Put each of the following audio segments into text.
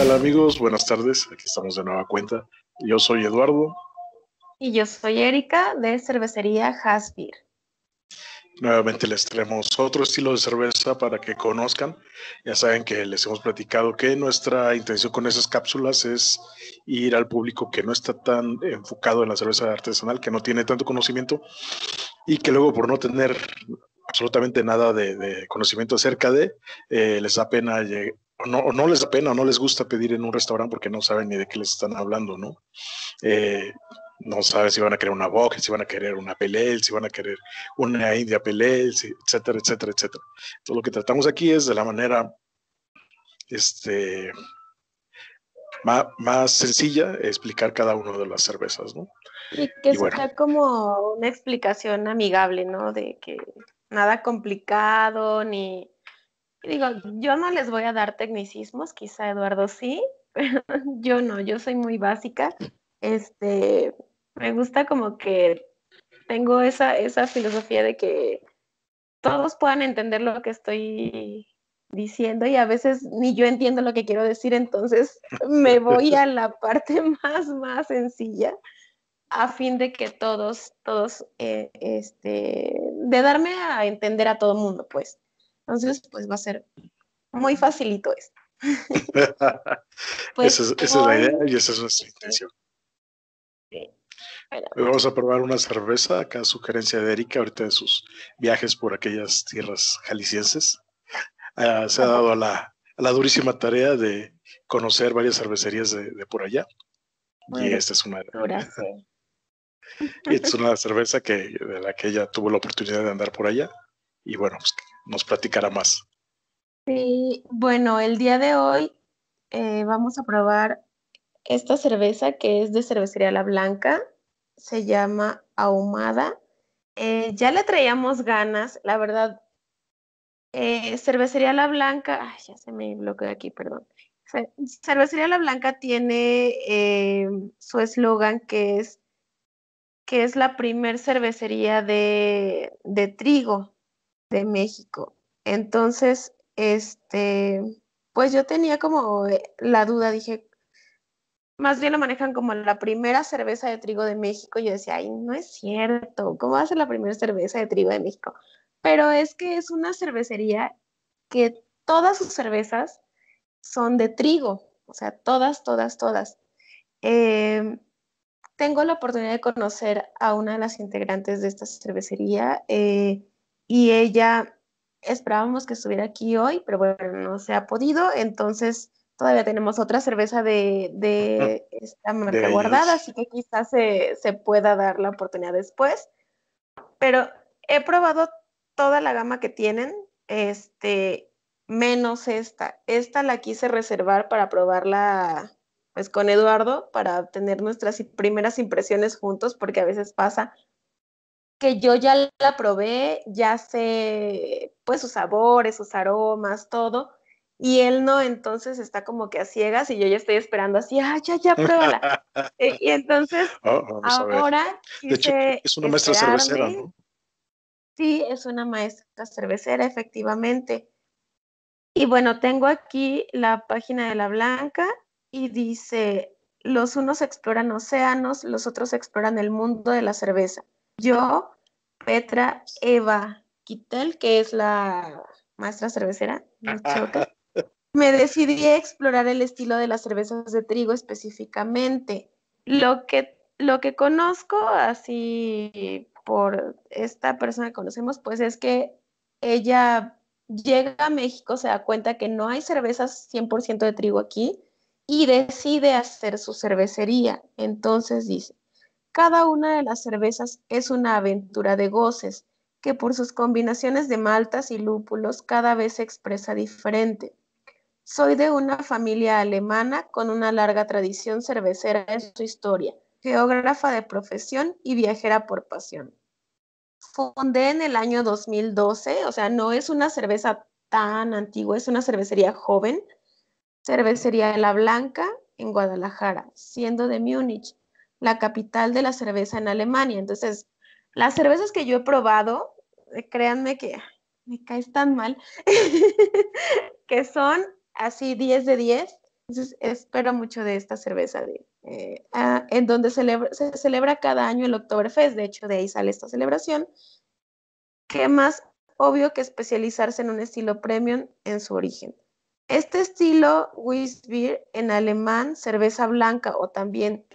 tal amigos? Buenas tardes, aquí estamos de nueva cuenta. Yo soy Eduardo. Y yo soy Erika de Cervecería Hasbir. Nuevamente les traemos otro estilo de cerveza para que conozcan. Ya saben que les hemos platicado que nuestra intención con esas cápsulas es ir al público que no está tan enfocado en la cerveza artesanal, que no tiene tanto conocimiento y que luego por no tener absolutamente nada de, conocimiento acerca de, eh, les da pena o no, no, les da pena no les gusta pedir en un restaurante porque no saben ni de qué les están hablando, ¿no? Eh, no saben si van a querer una boca, si van a querer una pelel, si van a querer una india pelel, etcétera, etcétera, etcétera. Todo lo que tratamos aquí es de la manera este, más, más sencilla explicar cada una de las cervezas, ¿no? Y que sea como una explicación amigable, ¿no? De que nada complicado, ni... Digo, yo no les voy a dar tecnicismos, quizá Eduardo sí, pero yo no, yo soy muy básica. Este, me gusta como que tengo esa, esa filosofía de que todos puedan entender lo que estoy diciendo y a veces ni yo entiendo lo que quiero decir, entonces me voy a la parte más, más sencilla a fin de que todos, todos, eh, este, de darme a entender a todo mundo, pues. Entonces, pues va a ser muy facilito esto. Pues esa, es, la idea y esa es nuestra intención. Sí. vamos a probar una cerveza, acá sugerencia de Erika, ahorita de sus viajes por aquellas tierras jaliscienses. Ah, se ha dado a la, a la, durísima tarea de conocer varias cervecerías de, de por allá. y esta es una. Gracias. es una cerveza que, de la que ella tuvo la oportunidad de andar por allá y bueno, pues, nos platicará más. Sí, bueno, el día de hoy eh, vamos a probar esta cerveza que es de cervecería La Blanca, se llama Ahumada. Eh, ya le traíamos ganas, la verdad. Eh, cervecería La Blanca, ay, ya se me bloqueó aquí, perdón. Cervecería La Blanca tiene su eslogan que es que es la primer cervecería de, trigo de México. Entonces, este, pues yo tenía como eh, la duda, dije, más bien lo manejan como la primera cerveza de trigo de México. Yo decía, ay, no es cierto, ¿cómo va a ser la primera cerveza de trigo de México? Pero es que es una cervecería que todas sus cervezas son de trigo, o sea, todas, todas, todas. Eh, tengo la oportunidad de conocer a una de las integrantes de esta cervecería eh, y ella esperábamos que estuviera aquí hoy, pero bueno, no se ha podido, entonces todavía tenemos otra cerveza de, de esta marca guardada, así que quizás se, se pueda dar la oportunidad después. Pero he probado toda la gama que tienen, este, menos esta. Esta la quise reservar para probarla pues con Eduardo para tener nuestras primeras impresiones juntos, porque a veces pasa que yo ya la probé, ya sé pues sus sabores, sus aromas, todo, y él no, entonces está como que a ciegas y yo ya estoy esperando así, ah, ya, ya, pruébala. Eh, y entonces, oh, ahora... De hecho, es una maestra cervecera, ¿no? Sí, es una maestra cervecera, efectivamente. Y bueno, tengo aquí la página de la Blanca y dice, los unos exploran océanos, los otros exploran el mundo de la cerveza. Yo, Petra Eva Kittel, que es la maestra cervecera, me decidí a explorar el estilo de las cervezas de trigo específicamente. Lo que, lo que conozco así por esta persona que conocemos, pues es que ella llega a México, se da cuenta que no hay cervezas 100% de trigo aquí, y decide hacer su cervecería. Entonces dice, cada una de las cervezas es una aventura de goces que por sus combinaciones de maltas y lúpulos cada vez se expresa diferente. Soy de una familia alemana con una larga tradición cervecera en su historia, geógrafa de profesión y viajera por pasión. Fundé en el año 2012, o sea, no es una cerveza tan antigua, es una cervecería joven, Cervecería de La Blanca en Guadalajara, siendo de Múnich la capital de la cerveza en Alemania. Entonces, las cervezas que yo he probado, eh, créanme que me caes tan mal, que son así 10 de 10. Entonces, espero mucho de esta cerveza, de, eh, ah, en donde se celebra cada año el Oktoberfest, de hecho de ahí sale esta celebración. ¿Qué más obvio que especializarse en un estilo premium en su origen? Este estilo Weissbier en alemán, cerveza blanca o también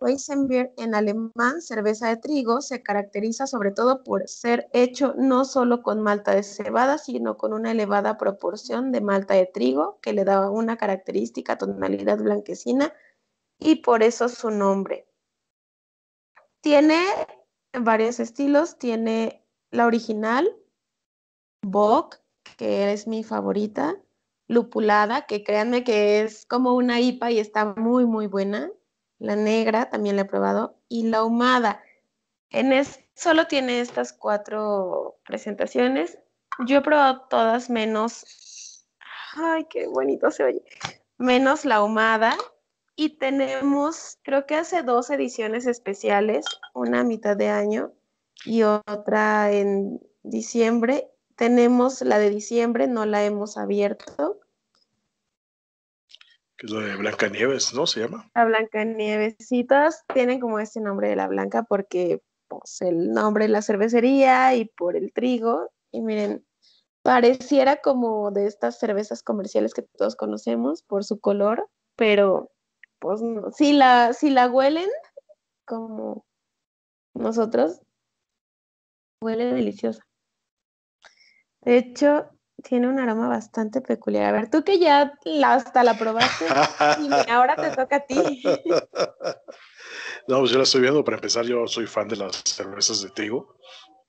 Weizenbier en alemán, cerveza de trigo, se caracteriza sobre todo por ser hecho no solo con malta de cebada, sino con una elevada proporción de malta de trigo que le da una característica tonalidad blanquecina y por eso su nombre. Tiene varios estilos, tiene la original, Bock, que es mi favorita, lupulada, que créanme que es como una IPA y está muy, muy buena la negra también la he probado, y la ahumada. En es, solo tiene estas cuatro presentaciones. Yo he probado todas menos, ay, qué bonito se oye, menos la ahumada. Y tenemos, creo que hace dos ediciones especiales, una a mitad de año y otra en diciembre. Tenemos la de diciembre, no la hemos abierto es la de Blancanieves, ¿no? Se llama. La Blancanieves. Sí, todas tienen como este nombre de la Blanca porque pues, el nombre de la cervecería y por el trigo. Y miren, pareciera como de estas cervezas comerciales que todos conocemos por su color, pero pues si la, si la huelen como nosotros, huele deliciosa. De hecho, tiene un aroma bastante peculiar. A ver, tú que ya hasta la probaste, y ahora te toca a ti. No, pues yo la estoy viendo. Para empezar, yo soy fan de las cervezas de trigo.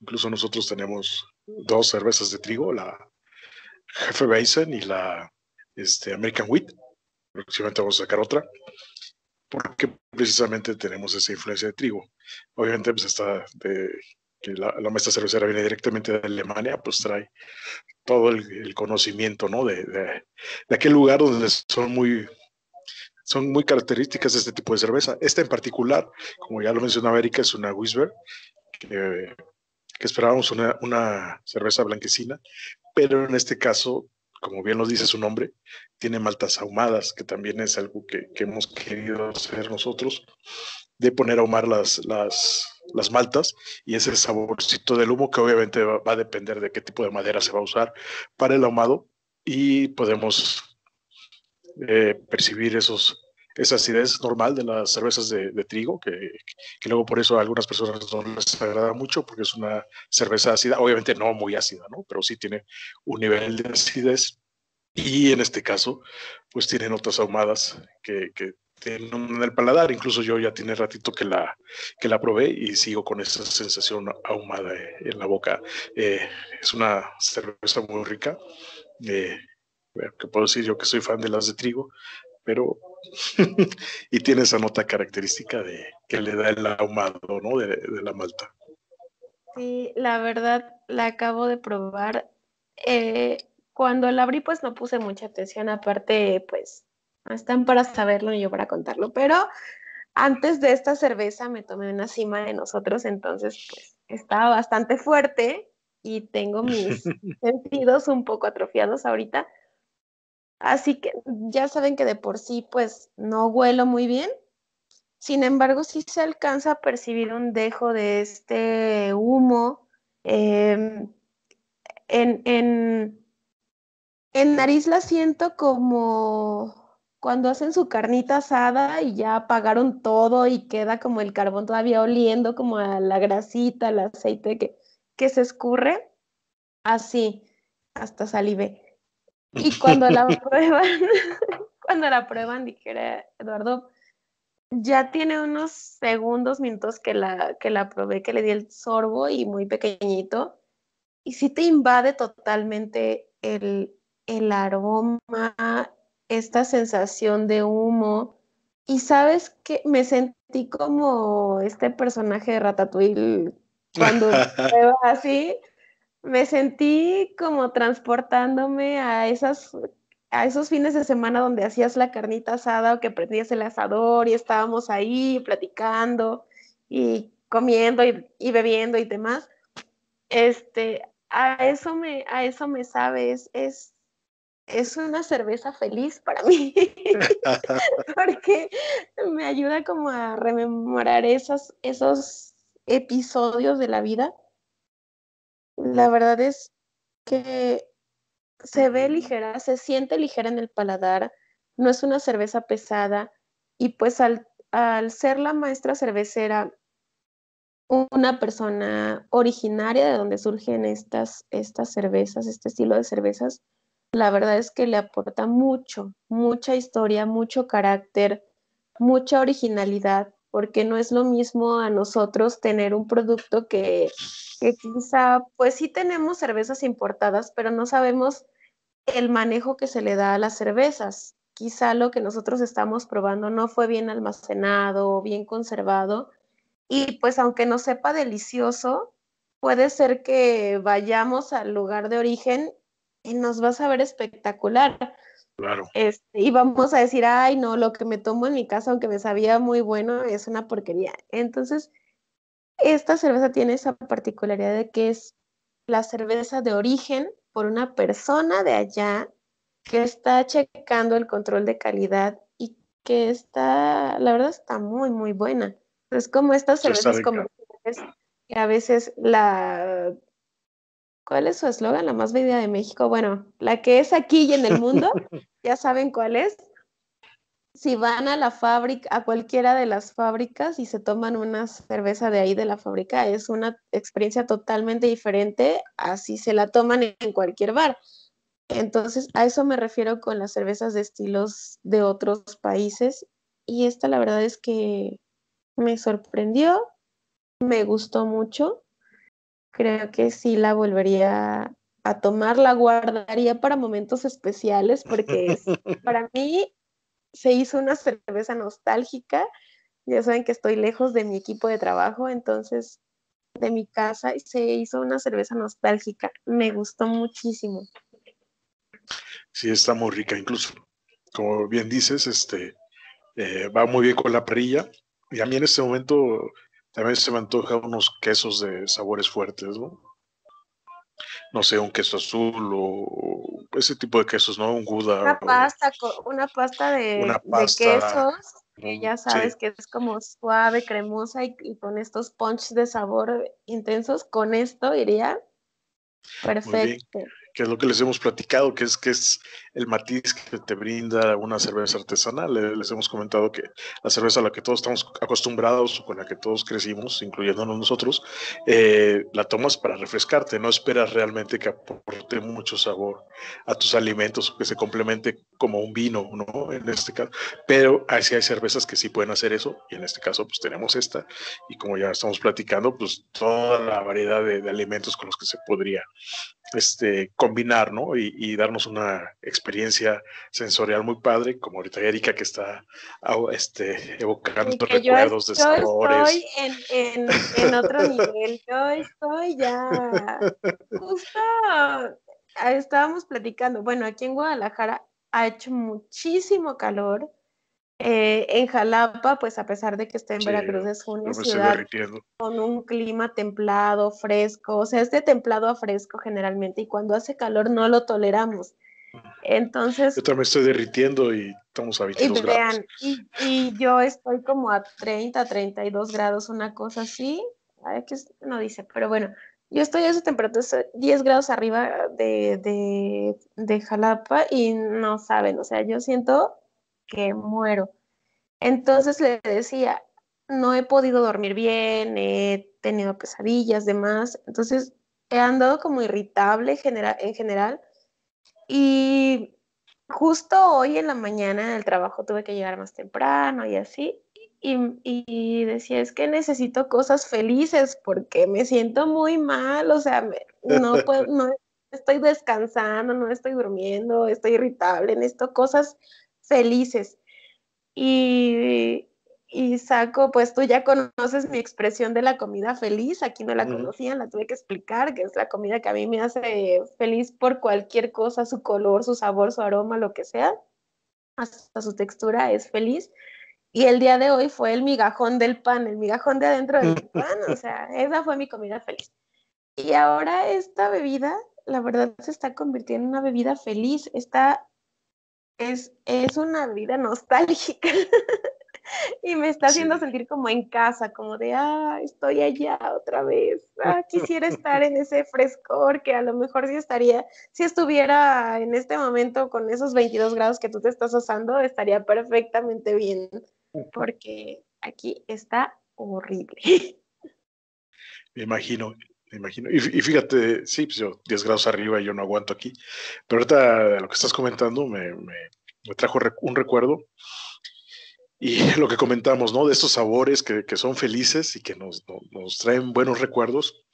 Incluso nosotros tenemos dos cervezas de trigo, la Jefe Basin y la este, American Wheat. Próximamente vamos a sacar otra. Porque precisamente tenemos esa influencia de trigo. Obviamente, pues está de que la, la maestra cervecera viene directamente de Alemania, pues trae todo el, conocimiento, ¿no? De, de, aquel lugar donde son muy, son muy características de este tipo de cerveza. Esta en particular, como ya lo mencionó América, es una Wisber, que, que esperábamos una, una, cerveza blanquecina, pero en este caso, como bien nos dice su nombre, tiene maltas ahumadas, que también es algo que, que hemos querido hacer nosotros de poner a ahumar las, las, las, maltas y ese saborcito del humo que obviamente va, a depender de qué tipo de madera se va a usar para el ahumado y podemos eh, percibir esos, esa acidez normal de las cervezas de, trigo, que, luego por eso a algunas personas no les agrada mucho porque es una cerveza ácida, obviamente no muy ácida, ¿no? pero sí tiene un nivel de acidez y en este caso pues tienen otras ahumadas que en el paladar. Incluso yo ya tiene ratito que la, que la probé y sigo con esa sensación ahumada en la boca. Eh, es una cerveza muy rica. Eh, que puedo decir yo que soy fan de las de trigo, pero y tiene esa nota característica de que le da el ahumado, ¿no? De, de la malta. Sí, la verdad la acabo de probar. Eh, cuando la abrí, pues no puse mucha atención. Aparte, pues están para saberlo y yo para contarlo, pero antes de esta cerveza me tomé una cima de nosotros, entonces pues estaba bastante fuerte y tengo mis sentidos un poco atrofiados ahorita. Así que ya saben que de por sí pues no huelo muy bien. Sin embargo, sí se alcanza a percibir un dejo de este humo. Em, en, en, en nariz la siento como cuando hacen su carnita asada y ya apagaron todo y queda como el carbón todavía oliendo como a la grasita, al aceite que, que se escurre, así, hasta salive. Y cuando la prueban, cuando la prueban, dijera Eduardo, ya tiene unos segundos, minutos que la, que la probé, que le di el sorbo y muy pequeñito, y sí te invade totalmente el, el aroma, esta sensación de humo. Y sabes que me sentí como este personaje de Ratatouille cuando así. Me sentí como transportándome a esas a esos fines de semana donde hacías la carnita asada o que prendías el asador y estábamos ahí platicando y comiendo y, y bebiendo y demás. Este, a eso me, a eso me sabes, es es una cerveza feliz para mí, porque me ayuda como a rememorar esos, esos episodios de la vida. La verdad es que se ve ligera, se siente ligera en el paladar, no es una cerveza pesada y pues al, al ser la maestra cervecera una persona originaria de donde surgen estas, estas cervezas, este estilo de cervezas, la verdad es que le aporta mucho, mucha historia, mucho carácter, mucha originalidad, porque no es lo mismo a nosotros tener un producto que, quizá, pues sí tenemos cervezas importadas, pero no sabemos el manejo que se le da a las cervezas. Quizá lo que nosotros estamos probando no fue bien almacenado bien conservado y pues aunque no sepa delicioso, puede ser que vayamos al lugar de origen nos va a saber espectacular. Claro. Este, y vamos a decir, ay, no, lo que me tomo en mi casa, aunque me sabía muy bueno, es una porquería. Entonces, esta cerveza tiene esa particularidad de que es la cerveza de origen por una persona de allá que está checando el control de calidad y que está, la verdad, está muy, muy buena. Es como estas cervezas comerciales que a veces la... ¿Cuál es su eslogan? La más vendida de México. Bueno, la que es aquí y en el mundo, ya saben cuál es. Si van a la fábrica, a cualquiera de las fábricas y se toman una cerveza de ahí de la fábrica, es una experiencia totalmente diferente a si se la toman en cualquier bar. Entonces, a eso me refiero con las cervezas de estilos de otros países. Y esta la verdad es que me sorprendió, me gustó mucho. Creo que sí la volvería a tomar, la guardaría para momentos especiales porque para mí se hizo una cerveza nostálgica. Ya saben que estoy lejos de mi equipo de trabajo, entonces de mi casa y se hizo una cerveza nostálgica. Me gustó muchísimo. Sí, está muy rica, incluso, como bien dices, este eh, va muy bien con la perilla y a mí en este momento también se me antoja unos quesos de sabores fuertes, ¿no? No sé, un queso azul o ese tipo de quesos, ¿no? Un gouda. Una pasta, una pasta de, quesos, que ya sabes que es como suave, cremosa y, y, con estos punch de sabor intensos. Con esto iría perfecto que es lo que les hemos platicado, que es que es el matiz que te brinda una cerveza artesanal. Les hemos comentado que la cerveza a la que todos estamos acostumbrados, con la que todos crecimos, incluyéndonos nosotros, eh, la tomas para refrescarte, no esperas realmente que aporte mucho sabor a tus alimentos, que se complemente como un vino, ¿no? En este caso. Pero así hay cervezas que sí pueden hacer eso, y en este caso pues tenemos esta, y como ya estamos platicando, pues toda la variedad de, de alimentos con los que se podría este, combinar, ¿no? Y, darnos una experiencia sensorial muy padre, como ahorita Erika que está este, evocando recuerdos de sabores. Yo estoy en, otro nivel, yo estoy ya justo, estábamos platicando, bueno, aquí en Guadalajara ha hecho muchísimo calor, eh, en Jalapa, pues a pesar de que esté en Veracruz, es una ciudad con un clima templado, fresco, o sea, es de templado a fresco generalmente, y cuando hace calor no lo toleramos. Entonces. Yo también estoy derritiendo y estamos a 22 grados. Y, yo estoy como a 30, 32 grados, una cosa así. Ay, que no dice, pero bueno, yo estoy a esa temperatura, 10 grados arriba de, de, de Jalapa y no saben, o sea, yo siento que muero. Entonces le decía, no he podido dormir bien, he tenido pesadillas, demás. Entonces he andado como irritable en general. Y justo hoy en la mañana del trabajo tuve que llegar más temprano y así. Y, decía, es que necesito cosas felices porque me siento muy mal, o sea, no puedo, no estoy descansando, no estoy durmiendo, estoy irritable, necesito cosas felices. Y, y saco, pues tú ya conoces mi expresión de la comida feliz, aquí no la conocían, la tuve que explicar, que es la comida que a mí me hace feliz por cualquier cosa, su color, su sabor, su aroma, lo que sea, hasta su textura es feliz. Y el día de hoy fue el migajón del pan, el migajón de adentro del pan, o sea, esa fue mi comida feliz. Y ahora esta bebida la verdad se está convirtiendo en una bebida feliz. Está, es, es una bebida nostálgica. y me está haciendo sentir como en casa, como de, ah, estoy allá otra vez, ah, quisiera estar en ese frescor que a lo mejor sí estaría, si estuviera en este momento con esos 22 grados que tú te estás usando, estaría perfectamente bien, porque aquí está horrible. Me imagino, me imagino. Y, fíjate, sí, pues yo 10 grados arriba y yo no aguanto aquí, pero ahorita lo que estás comentando me, me, me trajo un recuerdo y lo que comentamos, ¿no? De estos sabores que, que son felices y que nos, nos, traen buenos recuerdos,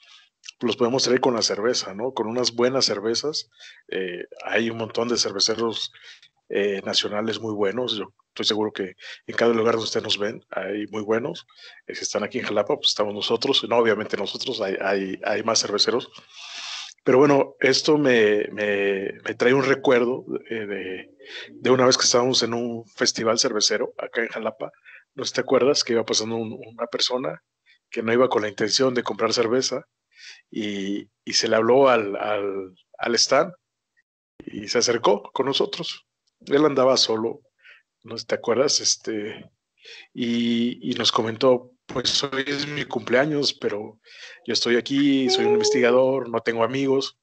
los podemos traer con la cerveza, ¿no? Con unas buenas cervezas. Eh, hay un montón de cerveceros eh, nacionales muy buenos. Yo estoy seguro que en cada lugar donde ustedes nos ven hay muy buenos. Eh, si están aquí en Jalapa, pues estamos nosotros. No, obviamente nosotros, hay, hay, hay más cerveceros. Pero bueno, esto me, me, me trae un recuerdo de, de, una vez que estábamos en un festival cervecero acá en Jalapa. ¿No te acuerdas que iba pasando una persona que no iba con la intención de comprar cerveza y, y se le habló al, al, al, stand y se acercó con nosotros? Él andaba solo, ¿no te acuerdas? Este, y, y nos comentó, pues hoy es mi cumpleaños, pero yo estoy aquí, soy un investigador, no tengo amigos,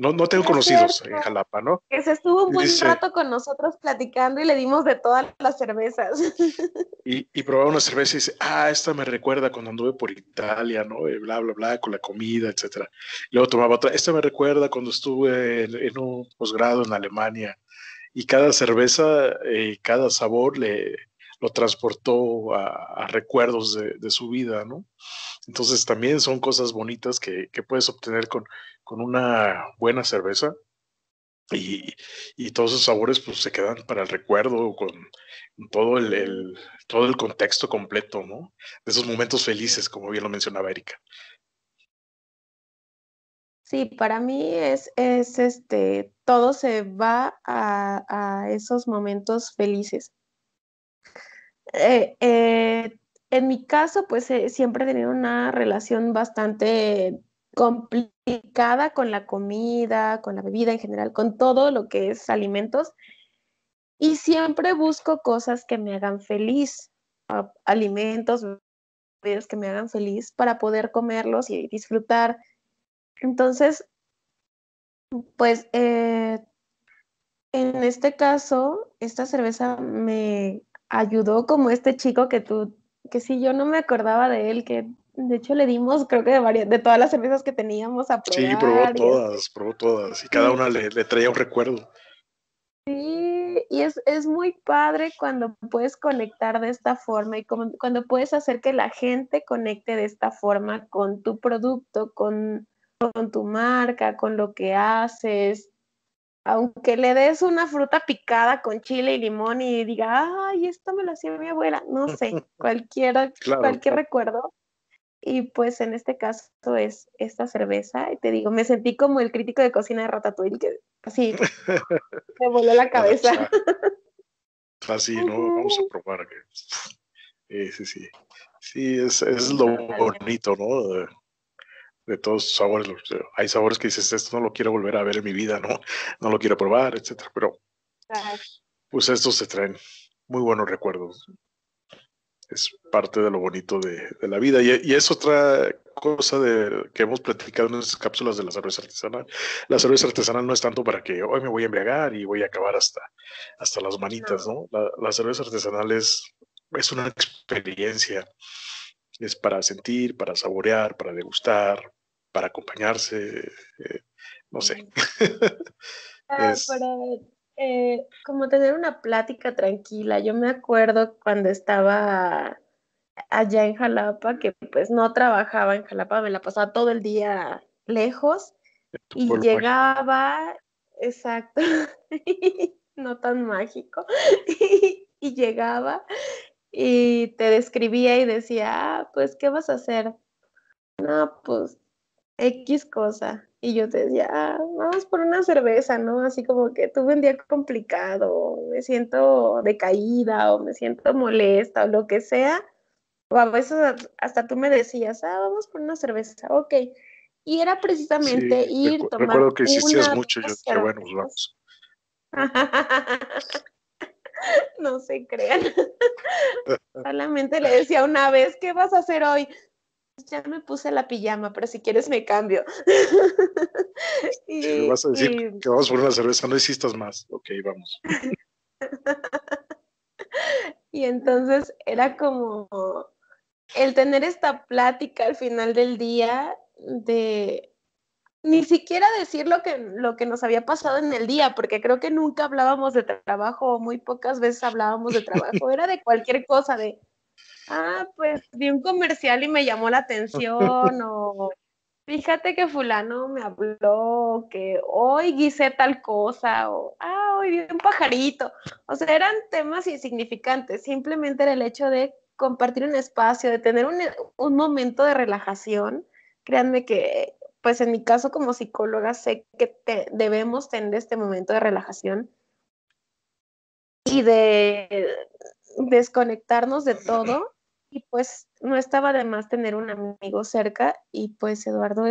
no, no tengo conocidos en Jalapa, ¿no? Que se estuvo un buen rato con nosotros platicando y le dimos de todas las cervezas. Y, y probaba una cerveza y dice, ah, esta me recuerda cuando anduve por Italia, ¿no? Y bla, bla, bla, con la comida, etcétera. Luego tomaba otra, esta me recuerda cuando estuve en, un posgrado en Alemania. Y cada cerveza, eh, cada sabor le, lo transportó a, recuerdos de, su vida, ¿no? Entonces también son cosas bonitas que, puedes obtener con, con, una buena cerveza y, todos esos sabores pues se quedan para el recuerdo con todo el, todo el contexto completo, ¿no? De esos momentos felices, como bien lo mencionaba Erika. Sí, para mí es, es este, todo se va a, a esos momentos felices. Eh, eh, en mi caso, pues eh, siempre he tenido una relación bastante complicada con la comida, con la bebida en general, con todo lo que es alimentos. Y siempre busco cosas que me hagan feliz, alimentos, bebidas que me hagan feliz para poder comerlos y disfrutar. Entonces, pues en este caso, esta cerveza me ayudó como este chico que tú, que sí, yo no me acordaba de él, que de hecho le dimos, creo que de, varias, de todas las cervezas que teníamos a probar. Sí, probó todas, probó todas, y cada una le, traía un recuerdo. Sí, y es, es, muy padre cuando puedes conectar de esta forma y como, cuando puedes hacer que la gente conecte de esta forma con tu producto, con, con tu marca, con lo que haces, aunque le des una fruta picada con chile y limón y diga, ay, esto me lo hacía mi abuela, no sé, cualquier, cualquier recuerdo. Y pues en este caso es esta cerveza, y te digo, me sentí como el crítico de cocina de Ratatouille, que así me voló la cabeza. Así, ¿no? Vamos a probar. Sí, sí, sí. Sí, es, es lo bonito, ¿no? De todos los sabores. Hay sabores que dices, esto no lo quiero volver a ver en mi vida, no, no lo quiero probar, etcétera. Pero pues estos se traen muy buenos recuerdos. Es parte de lo bonito de, la vida. Y, es otra cosa de, que hemos platicado en esas cápsulas de la cerveza artesanal. La cerveza artesanal no es tanto para que hoy me voy a embriagar y voy a acabar hasta, hasta las manitas, ¿no? La, cerveza artesanal es, es una experiencia es para sentir, para saborear, para degustar, para acompañarse, eh, no sé. Ah, para eh, como tener una plática tranquila. Yo me acuerdo cuando estaba allá en Jalapa, que pues no trabajaba en Jalapa, me la pasaba todo el día lejos y llegaba, exacto, no tan mágico, y lmás y te describía y decía, ah, pues, ¿qué vas a hacer? No, pues, X cosa. Y yo te decía, ah, vamos por una cerveza, ¿no? Así como que tuve un día complicado, me siento decaída o me siento molesta o lo que sea. O a veces hasta tú me decías, ah, vamos por una cerveza, ok. Y era precisamente ir, tomar Recuerdo que insistías mucho, yo que bueno, pues vamos. no se crean. Solamente le decía una vez, ¿qué vas a hacer hoy? Ya me puse la pijama, pero si quieres me cambio. y, si vas a decir que vamos por una cerveza, no insistas más. Ok, vamos. y entonces era como el tener esta plática al final del día de ni siquiera decir lo que, lo que nos había pasado en el día, porque creo que nunca hablábamos de trabajo, muy pocas veces hablábamos de trabajo, era de cualquier cosa, de, ah, pues vi un comercial y me llamó la atención, o fíjate que fulano me habló, que hoy guisé tal cosa, o, ah, hoy vi un pajarito, o sea, eran temas insignificantes, simplemente era el hecho de compartir un espacio, de tener un, un momento de relajación, créanme que pues en mi caso como psicóloga sé que debemos tener este momento de relajación y de desconectarnos de todo y pues no estaba de más tener un amigo cerca y pues Eduardo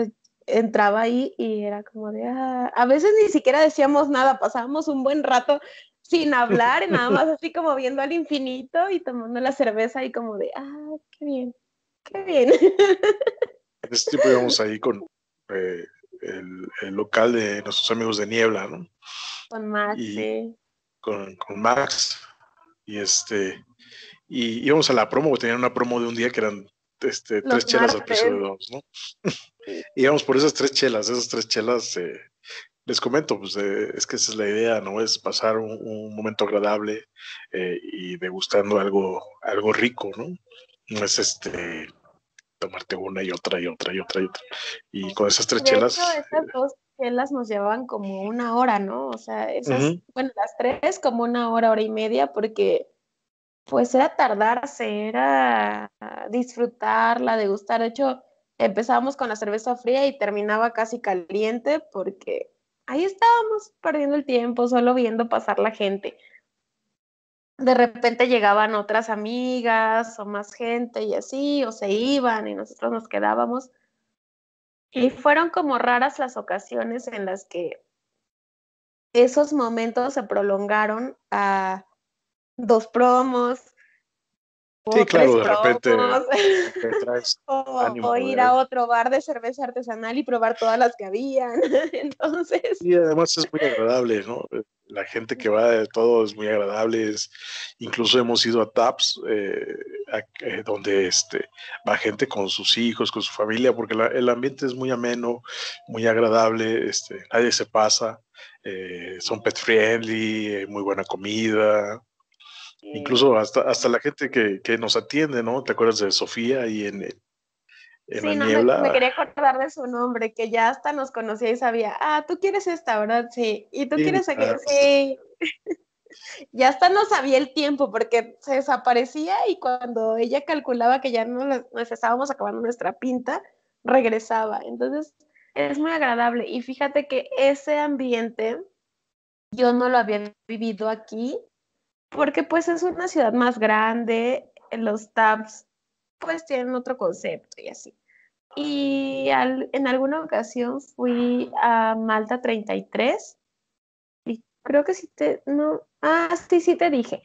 entraba ahí y era como de, ah", a veces ni siquiera decíamos nada, pasábamos un buen rato sin hablar, nada más así como viendo al infinito y tomando la cerveza y como de, ah, qué bien, qué bien. En ese tiempo íbamos ahí con, eh, el, local de nuestros amigos de Niebla, ¿no? Con Max, sí. Con, Max. Y este, y íbamos a la promo, tenían una promo de un día que eran este, tres chelas al precio de dos, ¿no? íbamos por esas tres chelas, esas tres chelas, eh, les comento, pues eh, es que esa es la idea, ¿no? Es pasar un, momento agradable y degustando algo, algo rico, ¿no? No es este, tomarte una y otra y otra y otra y otra. Y con esas tres chelas. esas dos chelas nos llevaban como una hora, ¿no? O sea, esas, bueno, las tres como una hora, hora y media, porque pues era tardarse, era disfrutarla, degustar. De hecho, empezábamos con la cerveza fría y terminaba casi caliente porque ahí estábamos perdiendo el tiempo, solo viendo pasar la gente de repente llegaban otras amigas o más gente y así, o se iban y nosotros nos quedábamos. Y fueron como raras las ocasiones en las que esos momentos se prolongaron a dos promos. Sí, claro, de repente. o, ir a otro bar de cerveza artesanal y probar todas las que habían. Entonces. Y además es muy agradable, ¿no? la gente que va de todo es muy agradable. incluso hemos ido a TAPS, eh, eh, donde este, va gente con sus hijos, con su familia, porque el ambiente es muy ameno, muy agradable, este, nadie se pasa, eh, son pet friendly, muy buena comida. Incluso hasta, hasta la gente que, que, nos atiende, ¿no? ¿Te acuerdas de Sofía y en, sí, no, Me, quería acordar de su nombre, que ya hasta nos conocía y sabía, ah, tú quieres esta, ¿verdad? Sí. Y tú quieres aquella, sí. ya hasta no sabía el tiempo porque se desaparecía y cuando ella calculaba que ya no nos estábamos acabando nuestra pinta, regresaba. Entonces, es muy agradable. Y fíjate que ese ambiente yo no lo había vivido aquí porque pues es una ciudad más grande, los tabs pues tienen otro concepto y así. Y en alguna ocasión fui a Malta 33 y creo que sí te, no, ah, sí, sí te dije.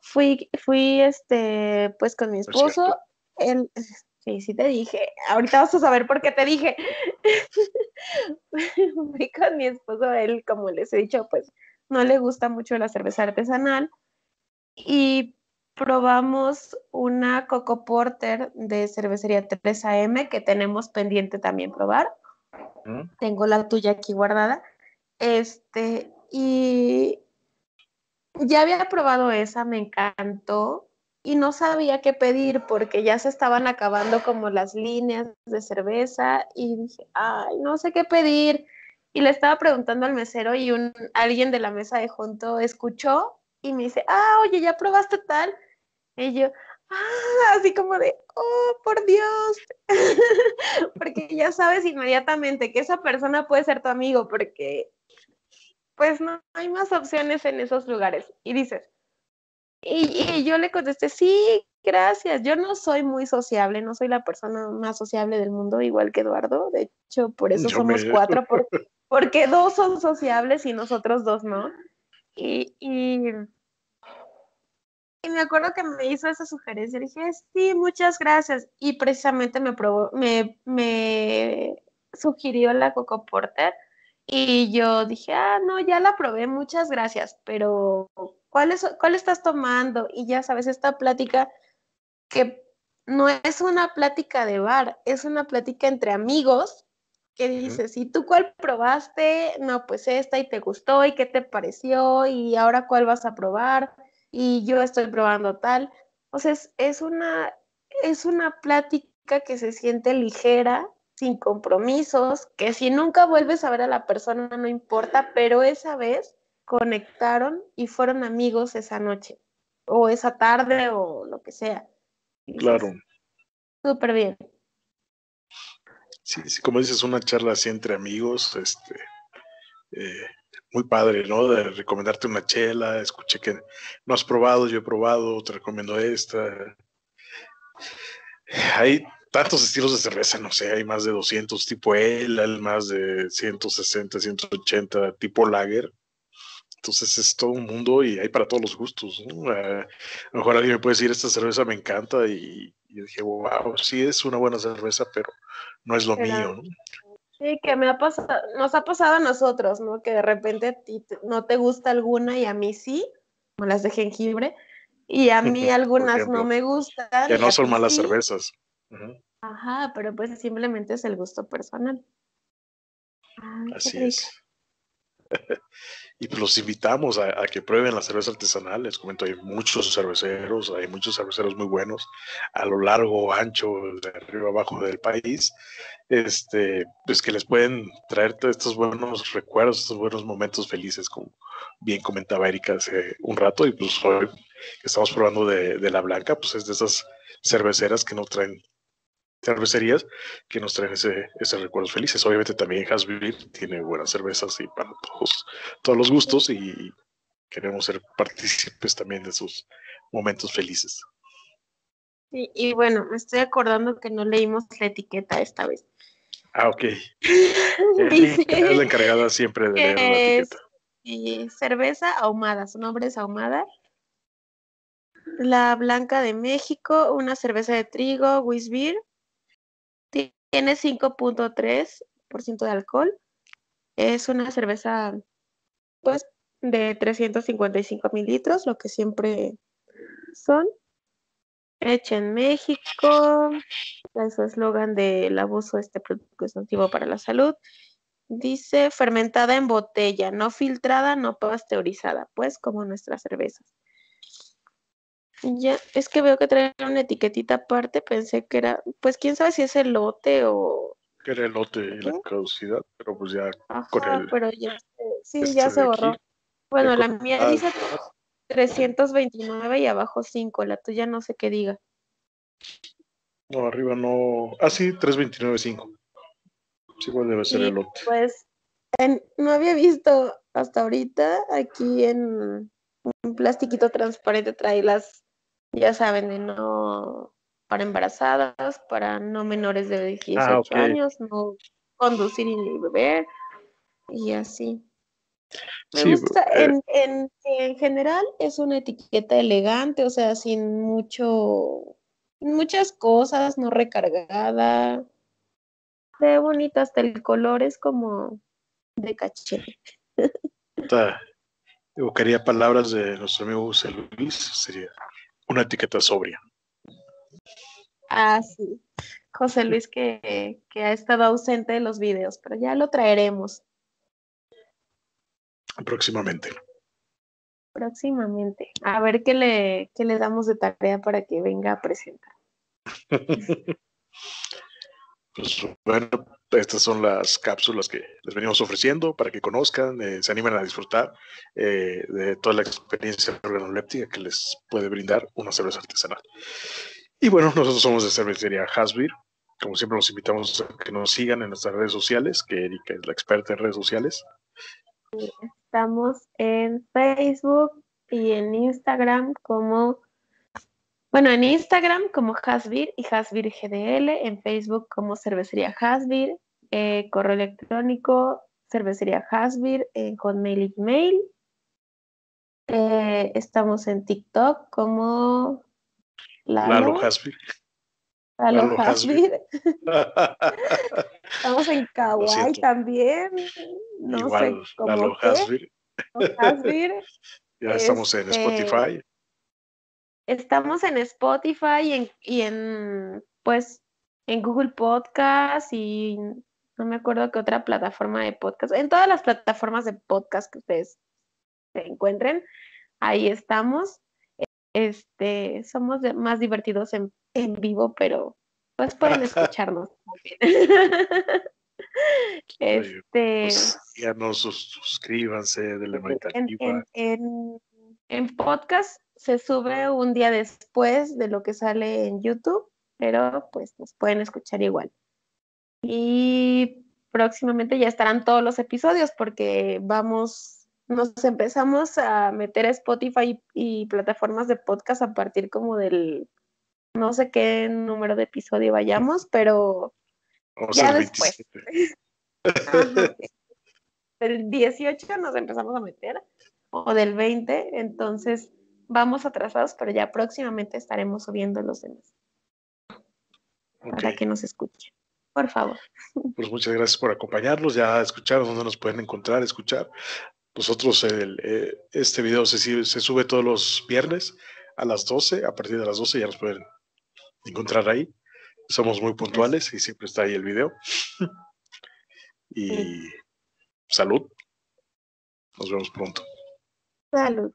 Fui, fui, este, pues con mi esposo, él, sí, sí te dije, ahorita vas a saber por qué te dije. fui con mi esposo, él, como les he dicho, pues no le gusta mucho la cerveza artesanal y probamos una Coco Porter de cervecería 3AM que tenemos pendiente también probar. Tengo la tuya aquí guardada. Este, y ya había probado esa, me encantó y no sabía qué pedir porque ya se estaban acabando como las líneas de cerveza y dije, ay, no sé qué pedir. Y le estaba preguntando al mesero y un, alguien de la mesa de junto escuchó y me dice, ah, oye, ¿ya probaste tal? Y yo, ah, así como de, oh, por Dios, porque ya sabes inmediatamente que esa persona puede ser tu amigo, porque pues no hay más opciones en esos lugares. Y dices, y, yo le contesté, sí, gracias. Yo no soy muy sociable, no soy la persona más sociable del mundo, igual que Eduardo. De hecho, por eso somos cuatro, porque, dos son sociables y nosotros dos no. Y, y, me acuerdo que me hizo esa sugerencia. Dije, sí, muchas gracias. Y precisamente me, probó, me, me sugirió la Coco Porter. Y yo dije, ah, no, ya la probé, muchas gracias, pero ¿cuál, es, cuál estás tomando? Y ya sabes, esta plática que no es una plática de bar, es una plática entre amigos que dices, ¿y tú cuál probaste? No, pues esta y te gustó y qué te pareció y ahora cuál vas a probar y yo estoy probando tal. O sea, es, una, es una plática que se siente ligera, sin compromisos, que si nunca vuelves a ver a la persona no importa, pero esa vez conectaron y fueron amigos esa noche o esa tarde o lo que sea. Claro. Súper bien. Sí, sí, como dices, una charla así entre amigos, este, eh, muy padre, ¿no? De recomendarte una chela, escuché que no has probado, yo he probado, te recomiendo esta. Hay tantos estilos de cerveza, no sé, hay más de 200 tipo el más de 160, 180 tipo lager. Entonces es todo un mundo y hay para todos los gustos. a lo mejor alguien me puede decir, esta cerveza me encanta y, yo dije, wow, sí es una buena cerveza, pero no es lo mío. ¿no? Sí, que me ha pasado, nos ha pasado a nosotros, ¿no? Que de repente a ti no te gusta alguna y a mí sí, como las de jengibre, y a mí algunas no me gustan. Que no son malas cervezas. Ajá, pero pues simplemente es el gusto personal. Así es. y pues los invitamos a, que prueben las cervezas artesanales. Comento, hay muchos cerveceros, hay muchos cerveceros muy buenos a lo largo, ancho, de arriba abajo del país. Este, pues que les pueden traer estos buenos recuerdos, estos buenos momentos felices, como bien comentaba Erika hace un rato. Y pues hoy estamos probando de, de la blanca, pues es de esas cerveceras que no traen cervecerías que nos traen ese, ese recuerdos felices. Obviamente también Hasbir tiene buenas cervezas y para todos, todos los gustos y queremos ser partícipes también de sus momentos felices. Sí, y bueno, me estoy acordando que no leímos la etiqueta esta vez. Ah, ok. es la encargada siempre de leer la etiqueta. Y cerveza ahumada, su nombre es ahumada. La Blanca de México, una cerveza de trigo, Wisbir, tiene 5.3% de alcohol. Es una cerveza, pues, de 355 mililitros, lo que siempre son. Hecha en México. Es su eslogan del abuso de este producto es nocivo para la salud. Dice fermentada en botella, no filtrada, no pasteurizada, pues como nuestras cervezas. Ya, es que veo que trae una etiquetita aparte, pensé que era, pues quién sabe si es el lote o... Que era el lote y la caducidad, pero pues ya con el... pero ya, sí, ya se borró. bueno, la mía dice 329 y abajo 5, la tuya no sé qué diga. No, arriba no... Ah, sí, 329.5. Sí, igual debe ser el lote. Pues no había visto hasta ahorita aquí en un plastiquito transparente trae las ya saben, de no para embarazadas, para no menores de 18 ah, años, no conducir ni beber y así. Me gusta, eh, en, en, general es una etiqueta elegante, o sea, sin mucho, muchas cosas, no recargada. De bonita, hasta el color es como de caché. Evocaría palabras de nuestro amigo José Luis, sería una etiqueta sobria. Ah, sí. José Luis que, ha estado ausente de los videos, pero ya lo traeremos. Próximamente. Próximamente. A ver qué le, qué le damos de tarea para que venga a presentar. pues bueno, estas son las cápsulas que les venimos ofreciendo para que conozcan, eh, se animen a disfrutar eh, de toda la experiencia organoléptica que les puede brindar una cerveza artesanal. Y bueno, nosotros somos de cervecería Hasbir. Como siempre, los invitamos a que nos sigan en nuestras redes sociales, que Erika es la experta en redes sociales. Estamos en Facebook y en Instagram como Bueno, en Instagram como Hasbir y Hasbir GDL, en Facebook como Cervecería Hasbir, eh, correo electrónico Cervecería Hasbir, en Hotmail y Gmail. Eh, estamos en TikTok como Lalo, Hasbir. Lalo, Hasbir. estamos en Kawaii también. No Igual, sé cómo Lalo Hasbir. Hasbir. ya estamos en Este, Spotify. Estamos en Spotify y en, y en, pues, en Google Podcast y no me acuerdo qué otra plataforma de podcast. En todas las plataformas de podcast que ustedes se encuentren, ahí estamos. Este, somos más divertidos en, en vivo, pero pues pueden escucharnos también. Este, Pues, síganos, sus- suscríbanse, denle en, en, en, en podcast se sube un día después de lo que sale en YouTube, pero pues nos pueden escuchar igual. Y próximamente ya estarán todos los episodios porque vamos, nos empezamos a meter a Spotify y plataformas de podcast a partir como del, no sé qué número de episodio vayamos, pero Vamos ya al después. 27. Ajá. Del 18 nos empezamos a meter, o del 20, entonces vamos atrasados, pero ya próximamente estaremos subiendo los demás para que nos escuchen. Por favor. Pues muchas gracias por acompañarnos. Ya escucharon dónde nos pueden encontrar, escuchar. Nosotros, el, eh, este video se, sube- se sube todos los viernes a las 12. A partir de las 12 ya nos pueden encontrar ahí. Somos muy puntuales y siempre está ahí el video. y salud. Nos vemos pronto. Salud.